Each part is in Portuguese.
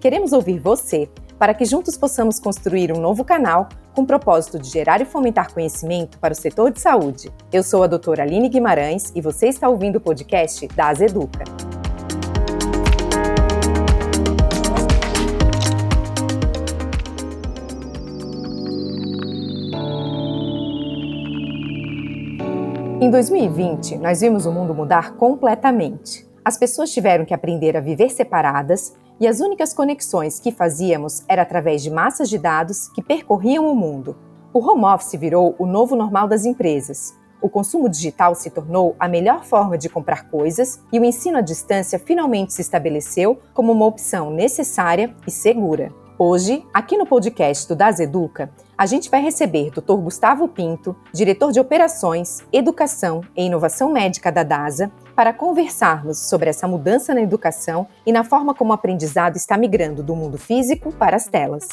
Queremos ouvir você para que juntos possamos construir um novo canal com o propósito de gerar e fomentar conhecimento para o setor de saúde. Eu sou a doutora Aline Guimarães e você está ouvindo o podcast da Educa. Em 2020, nós vimos o mundo mudar completamente. As pessoas tiveram que aprender a viver separadas e as únicas conexões que fazíamos era através de massas de dados que percorriam o mundo. O home office virou o novo normal das empresas. O consumo digital se tornou a melhor forma de comprar coisas e o ensino à distância finalmente se estabeleceu como uma opção necessária e segura. Hoje, aqui no podcast do Das Educa, a gente vai receber Dr. Gustavo Pinto, diretor de Operações, Educação e Inovação Médica da DASA, para conversarmos sobre essa mudança na educação e na forma como o aprendizado está migrando do mundo físico para as telas.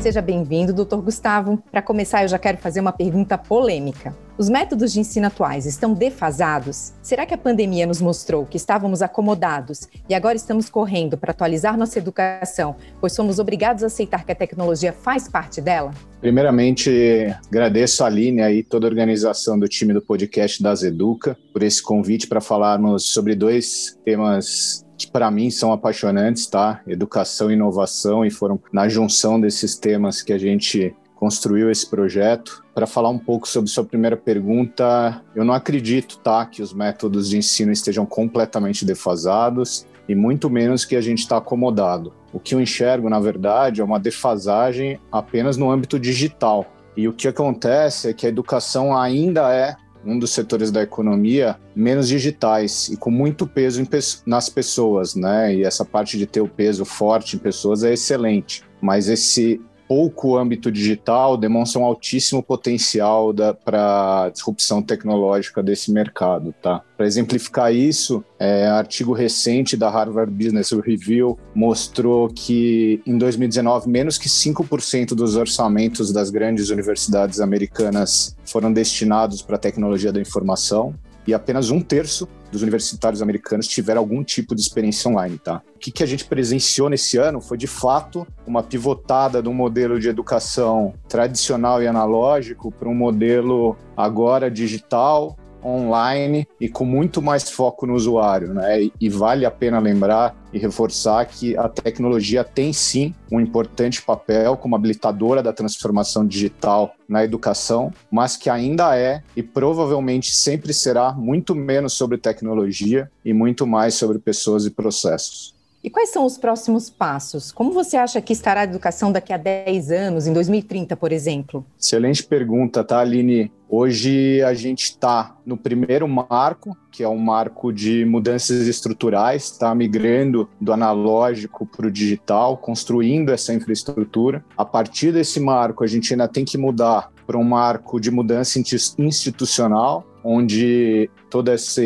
Seja bem-vindo, doutor Gustavo. Para começar, eu já quero fazer uma pergunta polêmica. Os métodos de ensino atuais estão defasados? Será que a pandemia nos mostrou que estávamos acomodados e agora estamos correndo para atualizar nossa educação, pois somos obrigados a aceitar que a tecnologia faz parte dela? Primeiramente, agradeço a Aline e toda a organização do time do podcast das Educa por esse convite para falarmos sobre dois temas que para mim são apaixonantes, tá? Educação e inovação, e foram na junção desses temas que a gente construiu esse projeto. Para falar um pouco sobre sua primeira pergunta, eu não acredito, tá, que os métodos de ensino estejam completamente defasados e muito menos que a gente está acomodado. O que eu enxergo, na verdade, é uma defasagem apenas no âmbito digital. E o que acontece é que a educação ainda é um dos setores da economia menos digitais e com muito peso pe nas pessoas, né? E essa parte de ter o peso forte em pessoas é excelente. Mas esse pouco âmbito digital demonstra um altíssimo potencial para disrupção tecnológica desse mercado, tá? Para exemplificar isso, é, artigo recente da Harvard Business Review mostrou que em 2019 menos que 5% dos orçamentos das grandes universidades americanas foram destinados para tecnologia da informação e apenas um terço dos universitários americanos tiveram algum tipo de experiência online, tá? O que, que a gente presenciou nesse ano foi, de fato, uma pivotada um modelo de educação tradicional e analógico para um modelo agora digital, online e com muito mais foco no usuário, né? E vale a pena lembrar e reforçar que a tecnologia tem sim um importante papel como habilitadora da transformação digital na educação, mas que ainda é e provavelmente sempre será muito menos sobre tecnologia e muito mais sobre pessoas e processos. E quais são os próximos passos? Como você acha que estará a educação daqui a 10 anos, em 2030, por exemplo? Excelente pergunta, tá, Aline? Hoje a gente está no primeiro marco, que é um marco de mudanças estruturais, está migrando do analógico para o digital, construindo essa infraestrutura. A partir desse marco, a gente ainda tem que mudar para um marco de mudança institucional, onde toda essa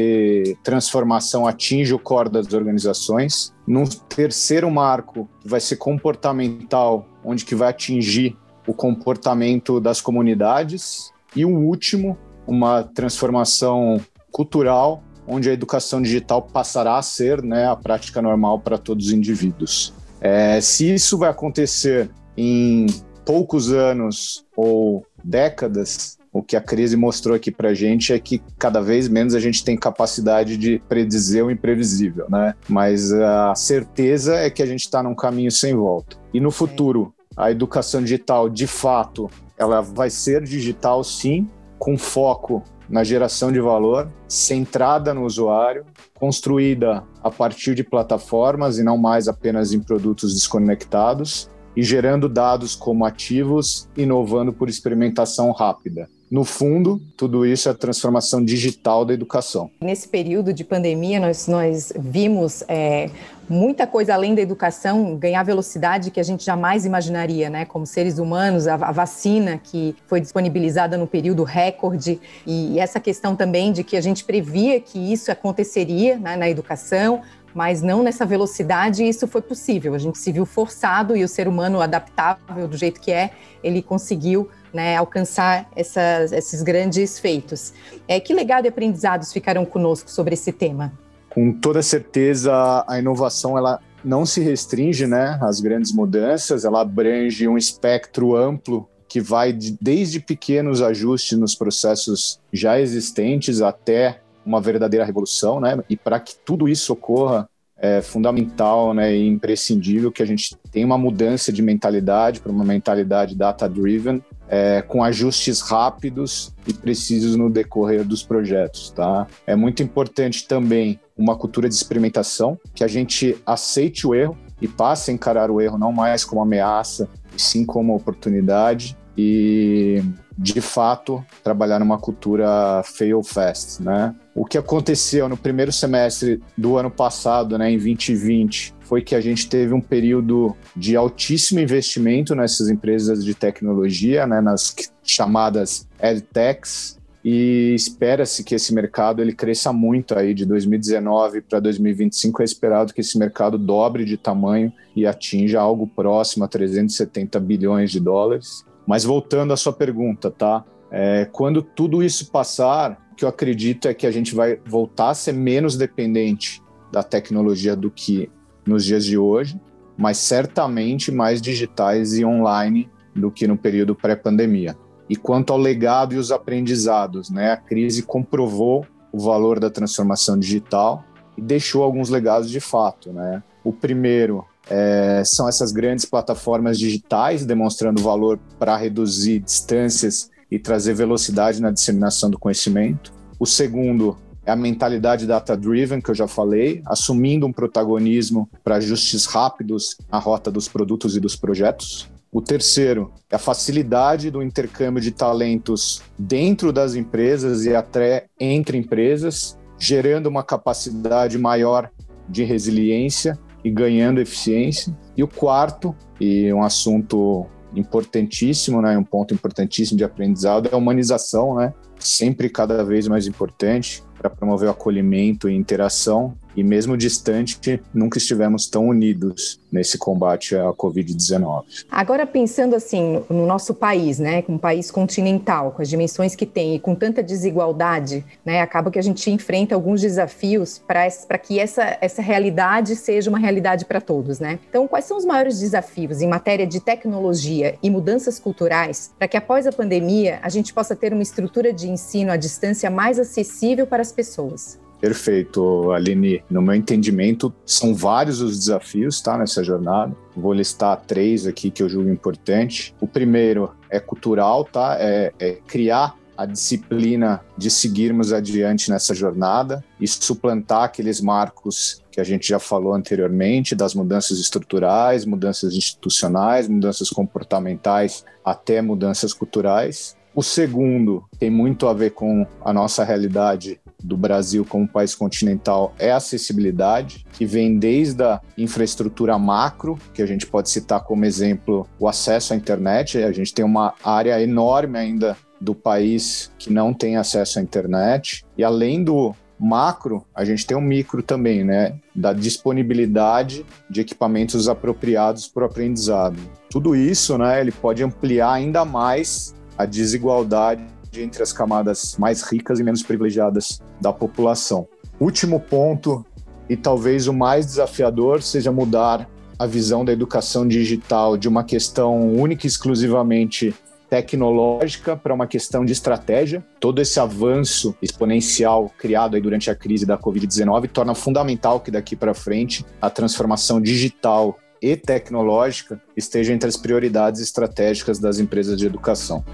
transformação atinge o core das organizações. Num terceiro marco, que vai ser comportamental, onde que vai atingir o comportamento das comunidades. E o último, uma transformação cultural, onde a educação digital passará a ser né, a prática normal para todos os indivíduos. É, se isso vai acontecer em poucos anos ou décadas, o que a crise mostrou aqui para a gente é que cada vez menos a gente tem capacidade de predizer o imprevisível, né? Mas a certeza é que a gente está num caminho sem volta. E no futuro, a educação digital, de fato, ela vai ser digital, sim, com foco na geração de valor, centrada no usuário, construída a partir de plataformas e não mais apenas em produtos desconectados, e gerando dados como ativos, inovando por experimentação rápida. No fundo, tudo isso é a transformação digital da educação. Nesse período de pandemia, nós, nós vimos é, muita coisa além da educação ganhar velocidade que a gente jamais imaginaria, né? Como seres humanos, a, a vacina que foi disponibilizada no período recorde e, essa questão também de que a gente previa que isso aconteceria né, na educação, mas não nessa velocidade, e isso foi possível. A gente se viu forçado e o ser humano adaptável do jeito que é, ele conseguiu né, alcançar essas, esses grandes feitos. É, que legado e aprendizados ficaram conosco sobre esse tema? Com toda certeza, a inovação ela não se restringe né, às grandes mudanças, ela abrange um espectro amplo que vai de, desde pequenos ajustes nos processos já existentes até uma verdadeira revolução, né? E para que tudo isso ocorra, é fundamental né, e imprescindível que a gente tenha uma mudança de mentalidade para uma mentalidade data-driven, é, com ajustes rápidos e precisos no decorrer dos projetos. Tá? É muito importante também uma cultura de experimentação, que a gente aceite o erro e passe a encarar o erro não mais como ameaça, e sim como oportunidade. E de fato trabalhar numa cultura fail fast, né? O que aconteceu no primeiro semestre do ano passado, né, em 2020, foi que a gente teve um período de altíssimo investimento nessas empresas de tecnologia, né, nas chamadas edtechs, e espera-se que esse mercado ele cresça muito aí de 2019 para 2025 é esperado que esse mercado dobre de tamanho e atinja algo próximo a 370 bilhões de dólares. Mas voltando à sua pergunta, tá? É, quando tudo isso passar, o que eu acredito é que a gente vai voltar a ser menos dependente da tecnologia do que nos dias de hoje, mas certamente mais digitais e online do que no período pré-pandemia. E quanto ao legado e os aprendizados, né? A crise comprovou o valor da transformação digital e deixou alguns legados de fato, né? O primeiro é, são essas grandes plataformas digitais demonstrando valor para reduzir distâncias e trazer velocidade na disseminação do conhecimento. O segundo é a mentalidade data-driven, que eu já falei, assumindo um protagonismo para ajustes rápidos na rota dos produtos e dos projetos. O terceiro é a facilidade do intercâmbio de talentos dentro das empresas e até entre empresas, gerando uma capacidade maior de resiliência e ganhando eficiência. E o quarto, e um assunto importantíssimo, né, um ponto importantíssimo de aprendizado é a humanização, né? Sempre cada vez mais importante para promover o acolhimento e interação e mesmo distante, nunca estivemos tão unidos nesse combate à Covid-19. Agora, pensando assim no nosso país, né, um país continental, com as dimensões que tem e com tanta desigualdade, né, acaba que a gente enfrenta alguns desafios para que essa, essa realidade seja uma realidade para todos. Né? Então, quais são os maiores desafios em matéria de tecnologia e mudanças culturais para que após a pandemia a gente possa ter uma estrutura de ensino à distância mais acessível para as pessoas? Perfeito, Aline. No meu entendimento, são vários os desafios tá, nessa jornada. Vou listar três aqui que eu julgo importante. O primeiro é cultural, tá? É, é criar a disciplina de seguirmos adiante nessa jornada e suplantar aqueles marcos que a gente já falou anteriormente, das mudanças estruturais, mudanças institucionais, mudanças comportamentais, até mudanças culturais. O segundo tem muito a ver com a nossa realidade do Brasil como país continental é a acessibilidade, que vem desde a infraestrutura macro, que a gente pode citar como exemplo o acesso à internet. A gente tem uma área enorme ainda do país que não tem acesso à internet. E além do macro, a gente tem um micro também, né? Da disponibilidade de equipamentos apropriados para o aprendizado. Tudo isso, né? Ele pode ampliar ainda mais a desigualdade entre as camadas mais ricas e menos privilegiadas da população. Último ponto, e talvez o mais desafiador, seja mudar a visão da educação digital de uma questão única e exclusivamente tecnológica para uma questão de estratégia. Todo esse avanço exponencial criado aí durante a crise da Covid-19 torna fundamental que daqui para frente a transformação digital e tecnológica esteja entre as prioridades estratégicas das empresas de educação.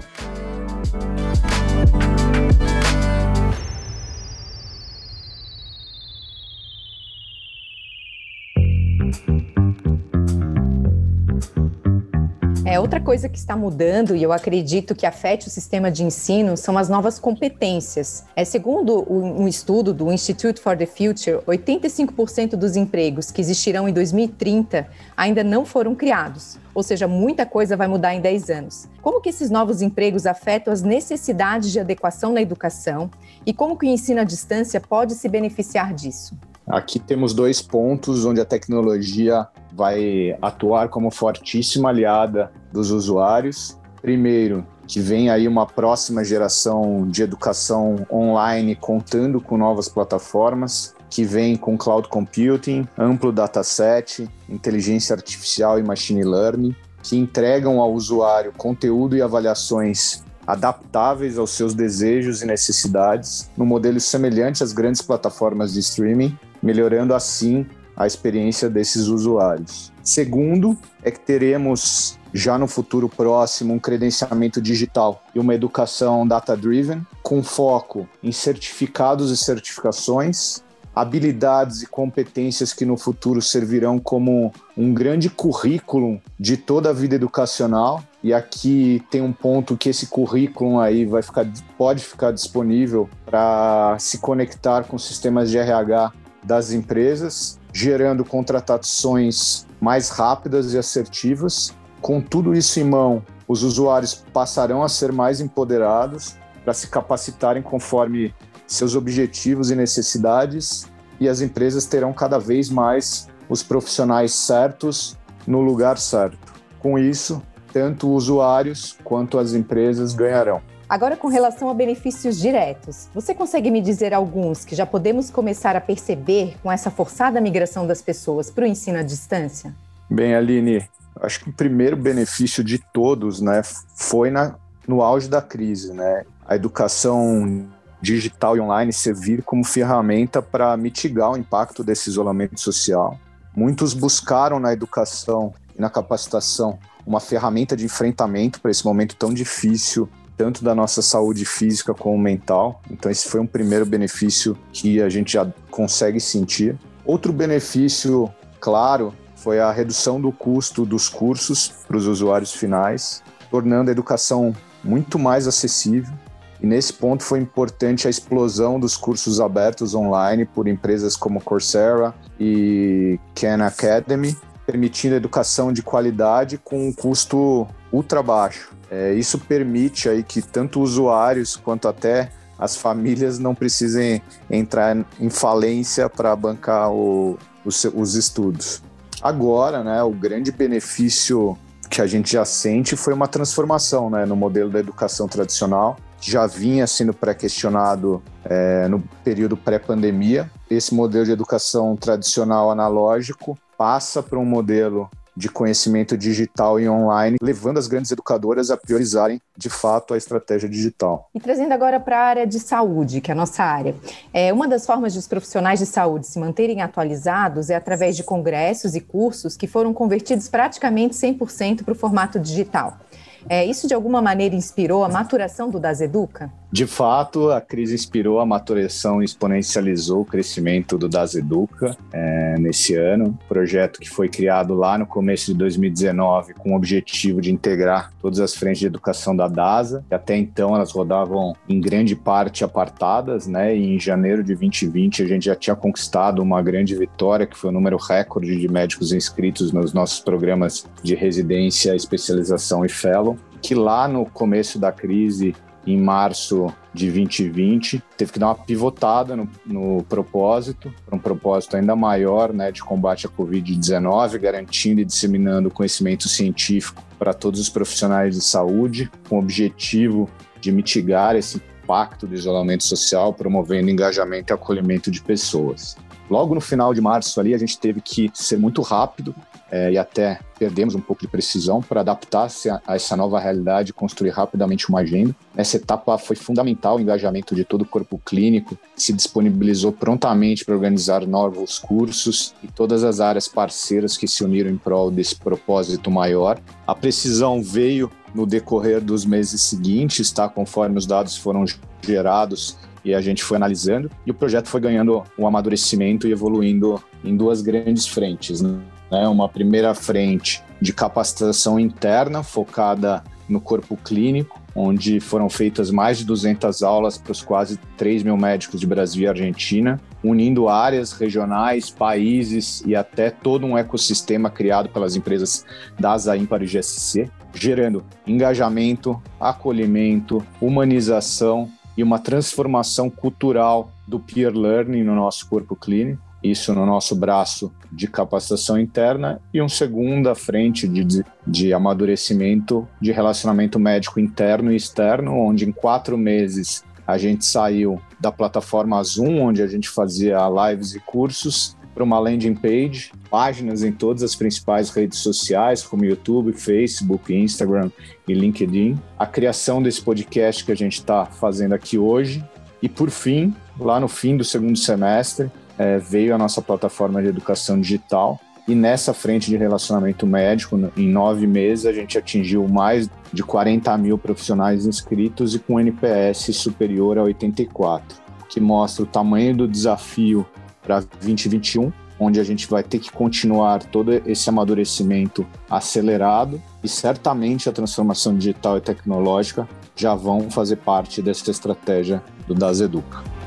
Outra coisa que está mudando, e eu acredito que afete o sistema de ensino, são as novas competências. É, segundo um estudo do Institute for the Future, 85% dos empregos que existirão em 2030 ainda não foram criados. Ou seja, muita coisa vai mudar em 10 anos. Como que esses novos empregos afetam as necessidades de adequação na educação e como que o ensino à distância pode se beneficiar disso? Aqui temos dois pontos onde a tecnologia vai atuar como fortíssima aliada dos usuários. Primeiro, que vem aí uma próxima geração de educação online contando com novas plataformas, que vem com cloud computing, amplo dataset, inteligência artificial e machine learning, que entregam ao usuário conteúdo e avaliações adaptáveis aos seus desejos e necessidades, no modelo semelhante às grandes plataformas de streaming, melhorando assim a experiência desses usuários. Segundo, é que teremos já no futuro próximo um credenciamento digital e uma educação data-driven, com foco em certificados e certificações, habilidades e competências que no futuro servirão como um grande currículo de toda a vida educacional. E aqui tem um ponto que esse currículo aí vai ficar, pode ficar disponível para se conectar com sistemas de RH das empresas, gerando contratações mais rápidas e assertivas. Com tudo isso em mão, os usuários passarão a ser mais empoderados para se capacitarem conforme seus objetivos e necessidades, e as empresas terão cada vez mais os profissionais certos no lugar certo. Com isso, tanto usuários quanto as empresas ganharão. Agora, com relação a benefícios diretos, você consegue me dizer alguns que já podemos começar a perceber com essa forçada migração das pessoas para o ensino à distância? Bem, Aline, acho que o primeiro benefício de todos né, foi na, no auge da crise. Né? A educação digital e online servir como ferramenta para mitigar o impacto desse isolamento social. Muitos buscaram na educação e na capacitação uma ferramenta de enfrentamento para esse momento tão difícil tanto da nossa saúde física como mental. Então, esse foi um primeiro benefício que a gente já consegue sentir. Outro benefício, claro, foi a redução do custo dos cursos para os usuários finais, tornando a educação muito mais acessível. E nesse ponto foi importante a explosão dos cursos abertos online por empresas como Coursera e Khan Academy, permitindo educação de qualidade com um custo ultra baixo. É, isso permite aí que tanto usuários quanto até as famílias não precisem entrar em falência para bancar o, os, os estudos. Agora, né, o grande benefício que a gente já sente foi uma transformação né, no modelo da educação tradicional, já vinha sendo pré-questionado é, no período pré-pandemia. Esse modelo de educação tradicional analógico passa para um modelo de conhecimento digital e online, levando as grandes educadoras a priorizarem de fato a estratégia digital. E trazendo agora para a área de saúde, que é a nossa área. É, uma das formas dos profissionais de saúde se manterem atualizados é através de congressos e cursos que foram convertidos praticamente 100% para o formato digital. É, isso de alguma maneira inspirou a maturação do Das Educa? De fato, a crise inspirou a maturação e exponencializou o crescimento do Das Educa é, nesse ano. Projeto que foi criado lá no começo de 2019 com o objetivo de integrar todas as frentes de educação da DASA. Até então elas rodavam em grande parte apartadas, né? E em janeiro de 2020 a gente já tinha conquistado uma grande vitória, que foi o número recorde de médicos inscritos nos nossos programas de residência, especialização e fellow que lá no começo da crise, em março de 2020, teve que dar uma pivotada no, no propósito, um propósito ainda maior né, de combate à Covid-19, garantindo e disseminando conhecimento científico para todos os profissionais de saúde, com o objetivo de mitigar esse impacto do isolamento social, promovendo engajamento e acolhimento de pessoas. Logo no final de março ali, a gente teve que ser muito rápido é, e até perdemos um pouco de precisão para adaptar-se a, a, essa nova realidade e construir rapidamente uma agenda. Essa etapa foi fundamental o engajamento de todo o corpo clínico, se disponibilizou prontamente para organizar novos cursos e todas as áreas parceiras que se uniram em prol desse propósito maior. A precisão veio no decorrer dos meses seguintes, tá? conforme os dados foram gerados e a gente foi analisando, e o projeto foi ganhando um amadurecimento e evoluindo em duas grandes frentes. Né? Uma primeira frente de capacitação interna focada no corpo clínico, onde foram feitas mais de 200 aulas para os quase 3 mil médicos de Brasil e Argentina, unindo áreas regionais, países e até todo um ecossistema criado pelas empresas da Azaim para o GSC, gerando engajamento, acolhimento, humanização e uma transformação cultural do peer learning no nosso corpo clínico isso no nosso braço de capacitação interna e um segunda frente de, de amadurecimento de relacionamento médico interno e externo, onde em quatro meses a gente saiu da plataforma Zoom, onde a gente fazia lives e cursos, para uma landing page, páginas em todas as principais redes sociais, como YouTube, Facebook, Instagram e LinkedIn. A criação desse podcast que a gente está fazendo aqui hoje. E, por fim, lá no fim do segundo semestre, é, veio a nossa plataforma de educação digital e nessa frente de relacionamento médico, em nove meses, a gente atingiu mais de 40 mil profissionais inscritos e com NPS superior a 84, que mostra o tamanho do desafio para 2021, onde a gente vai ter que continuar todo esse amadurecimento acelerado e certamente a transformação digital e tecnológica já vão fazer parte dessa estratégia do Das Educa.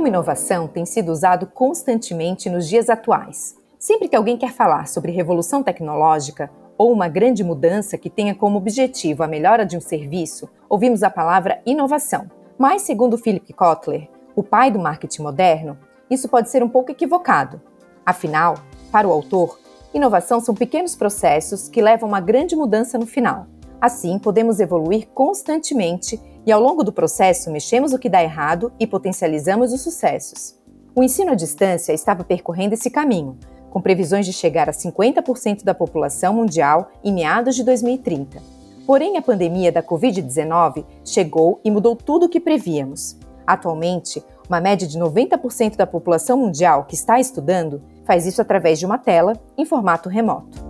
Termo inovação tem sido usado constantemente nos dias atuais. Sempre que alguém quer falar sobre revolução tecnológica ou uma grande mudança que tenha como objetivo a melhora de um serviço, ouvimos a palavra inovação. Mas, segundo Philip Kotler, o pai do marketing moderno, isso pode ser um pouco equivocado. Afinal, para o autor, inovação são pequenos processos que levam a uma grande mudança no final. Assim, podemos evoluir constantemente e ao longo do processo mexemos o que dá errado e potencializamos os sucessos. O ensino à distância estava percorrendo esse caminho, com previsões de chegar a 50% da população mundial em meados de 2030. Porém, a pandemia da Covid-19 chegou e mudou tudo o que prevíamos. Atualmente, uma média de 90% da população mundial que está estudando faz isso através de uma tela em formato remoto.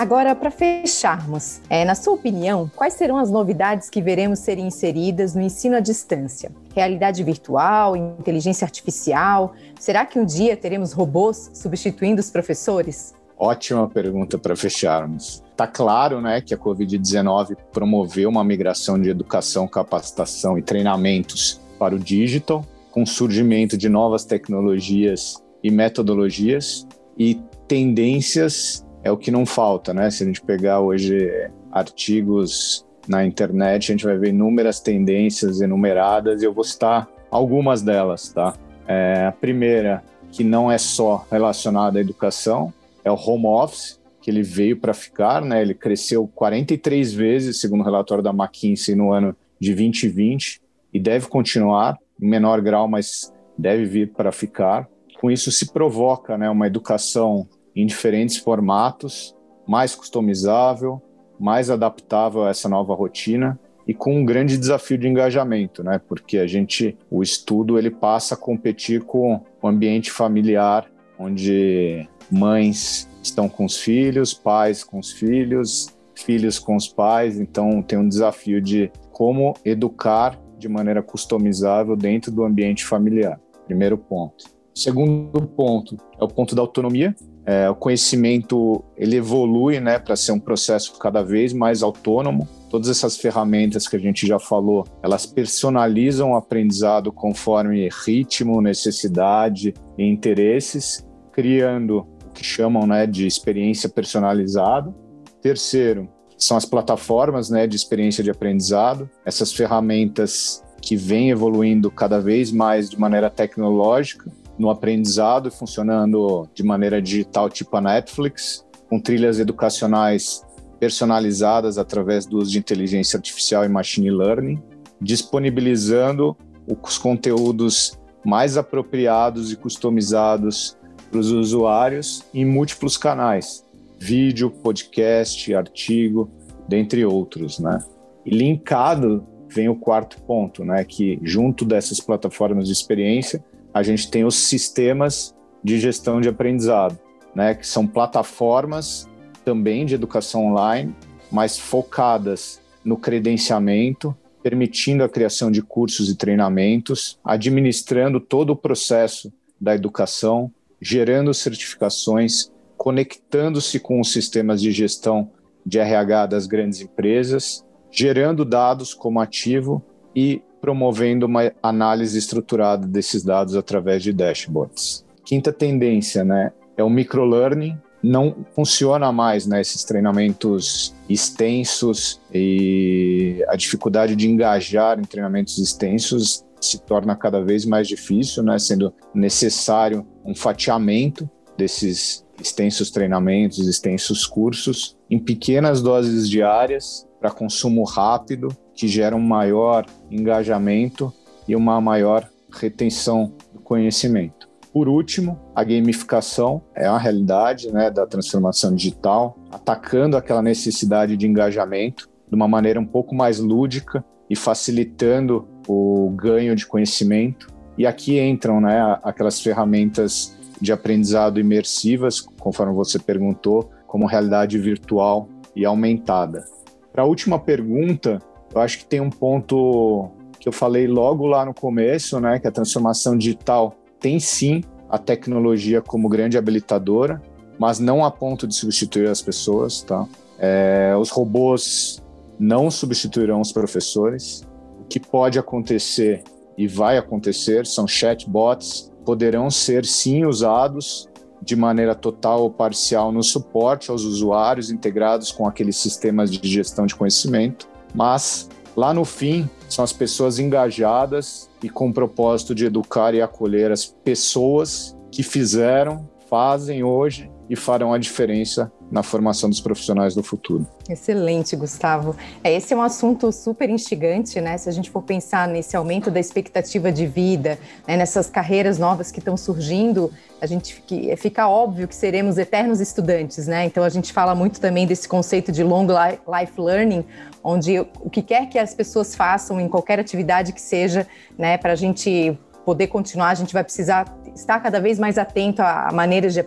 Agora, para fecharmos, é, na sua opinião, quais serão as novidades que veremos serem inseridas no ensino à distância? Realidade virtual, inteligência artificial? Será que um dia teremos robôs substituindo os professores? Ótima pergunta para fecharmos. Está claro né, que a Covid-19 promoveu uma migração de educação, capacitação e treinamentos para o digital, com o surgimento de novas tecnologias e metodologias e tendências é o que não falta, né? Se a gente pegar hoje artigos na internet, a gente vai ver inúmeras tendências enumeradas e eu vou citar algumas delas, tá? É, a primeira, que não é só relacionada à educação, é o home office, que ele veio para ficar, né? Ele cresceu 43 vezes, segundo o relatório da McKinsey, no ano de 2020 e deve continuar em menor grau, mas deve vir para ficar. Com isso se provoca, né, uma educação em diferentes formatos, mais customizável, mais adaptável a essa nova rotina e com um grande desafio de engajamento, né? Porque a gente, o estudo, ele passa a competir com o ambiente familiar, onde mães estão com os filhos, pais com os filhos, filhos com os pais, então tem um desafio de como educar de maneira customizável dentro do ambiente familiar. Primeiro ponto. Segundo ponto é o ponto da autonomia, é, o conhecimento ele evolui né, para ser um processo cada vez mais autônomo. Todas essas ferramentas que a gente já falou, elas personalizam o aprendizado conforme ritmo, necessidade e interesses, criando o que chamam né, de experiência personalizada. Terceiro, são as plataformas né, de experiência de aprendizado. Essas ferramentas que vêm evoluindo cada vez mais de maneira tecnológica no aprendizado, funcionando de maneira digital, tipo a Netflix, com trilhas educacionais personalizadas através do uso de inteligência artificial e machine learning, disponibilizando os conteúdos mais apropriados e customizados para os usuários em múltiplos canais, vídeo, podcast, artigo, dentre outros, né? E linkado vem o quarto ponto, né, que junto dessas plataformas de experiência, a gente tem os sistemas de gestão de aprendizado, né, que são plataformas também de educação online, mas focadas no credenciamento, permitindo a criação de cursos e treinamentos, administrando todo o processo da educação, gerando certificações, conectando-se com os sistemas de gestão de RH das grandes empresas, gerando dados como ativo e promovendo uma análise estruturada desses dados através de dashboards. Quinta tendência, né, é o microlearning. Não funciona mais né, esses treinamentos extensos e a dificuldade de engajar em treinamentos extensos se torna cada vez mais difícil, né, sendo necessário um fatiamento desses extensos treinamentos, extensos cursos, em pequenas doses diárias, para consumo rápido, que gera um maior engajamento e uma maior retenção do conhecimento. Por último, a gamificação é uma realidade né, da transformação digital, atacando aquela necessidade de engajamento de uma maneira um pouco mais lúdica e facilitando o ganho de conhecimento. E aqui entram né, aquelas ferramentas de aprendizado imersivas, conforme você perguntou, como realidade virtual e aumentada. Para a última pergunta, eu acho que tem um ponto que eu falei logo lá no começo, né, que a transformação digital tem sim a tecnologia como grande habilitadora, mas não a ponto de substituir as pessoas, tá? É, os robôs não substituirão os professores. O que pode acontecer e vai acontecer são chatbots poderão ser sim usados de maneira total ou parcial no suporte aos usuários integrados com aqueles sistemas de gestão de conhecimento, mas lá no fim são as pessoas engajadas e com o propósito de educar e acolher as pessoas que fizeram, fazem hoje e farão a diferença na formação dos profissionais do futuro. Excelente, Gustavo. É, esse é um assunto super instigante, né? Se a gente for pensar nesse aumento da expectativa de vida, né? nessas carreiras novas que estão surgindo, a gente fica óbvio que seremos eternos estudantes, né? Então a gente fala muito também desse conceito de long life learning, onde o que quer que as pessoas façam em qualquer atividade que seja, né, para a gente poder continuar, a gente vai precisar estar cada vez mais atento a maneiras de,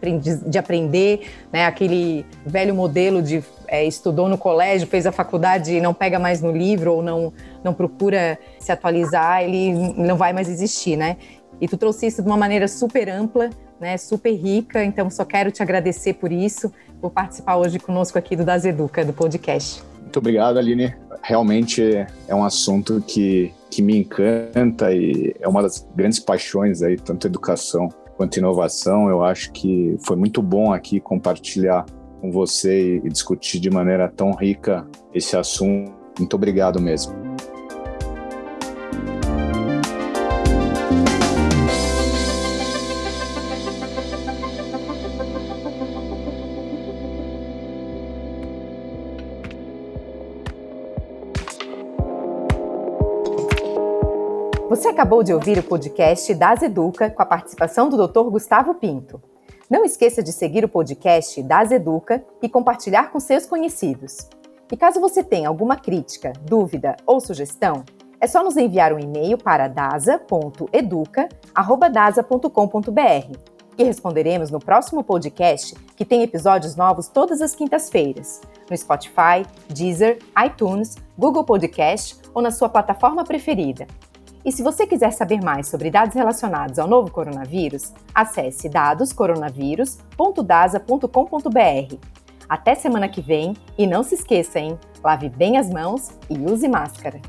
de aprender, né? Aquele velho modelo de é, estudou no colégio, fez a faculdade e não pega mais no livro ou não, não procura se atualizar, ele não vai mais existir, né? E tu trouxe isso de uma maneira super ampla, né? Super rica. Então, só quero te agradecer por isso, por participar hoje conosco aqui do Das Educa, do podcast. Muito obrigado, Aline. Realmente é um assunto que que me encanta e é uma das grandes paixões aí, tanto educação quanto inovação. Eu acho que foi muito bom aqui compartilhar com você e discutir de maneira tão rica esse assunto. Muito obrigado mesmo. Você acabou de ouvir o podcast Das Educa com a participação do Dr. Gustavo Pinto. Não esqueça de seguir o podcast Das Educa e compartilhar com seus conhecidos. E caso você tenha alguma crítica, dúvida ou sugestão, é só nos enviar um e-mail para dasa.educa@dasa.com.br e responderemos no próximo podcast, que tem episódios novos todas as quintas-feiras, no Spotify, Deezer, iTunes, Google Podcast ou na sua plataforma preferida. E se você quiser saber mais sobre dados relacionados ao novo coronavírus, acesse dadoscoronavírus.dasa.com.br. Até semana que vem e não se esqueça, hein? Lave bem as mãos e use máscara.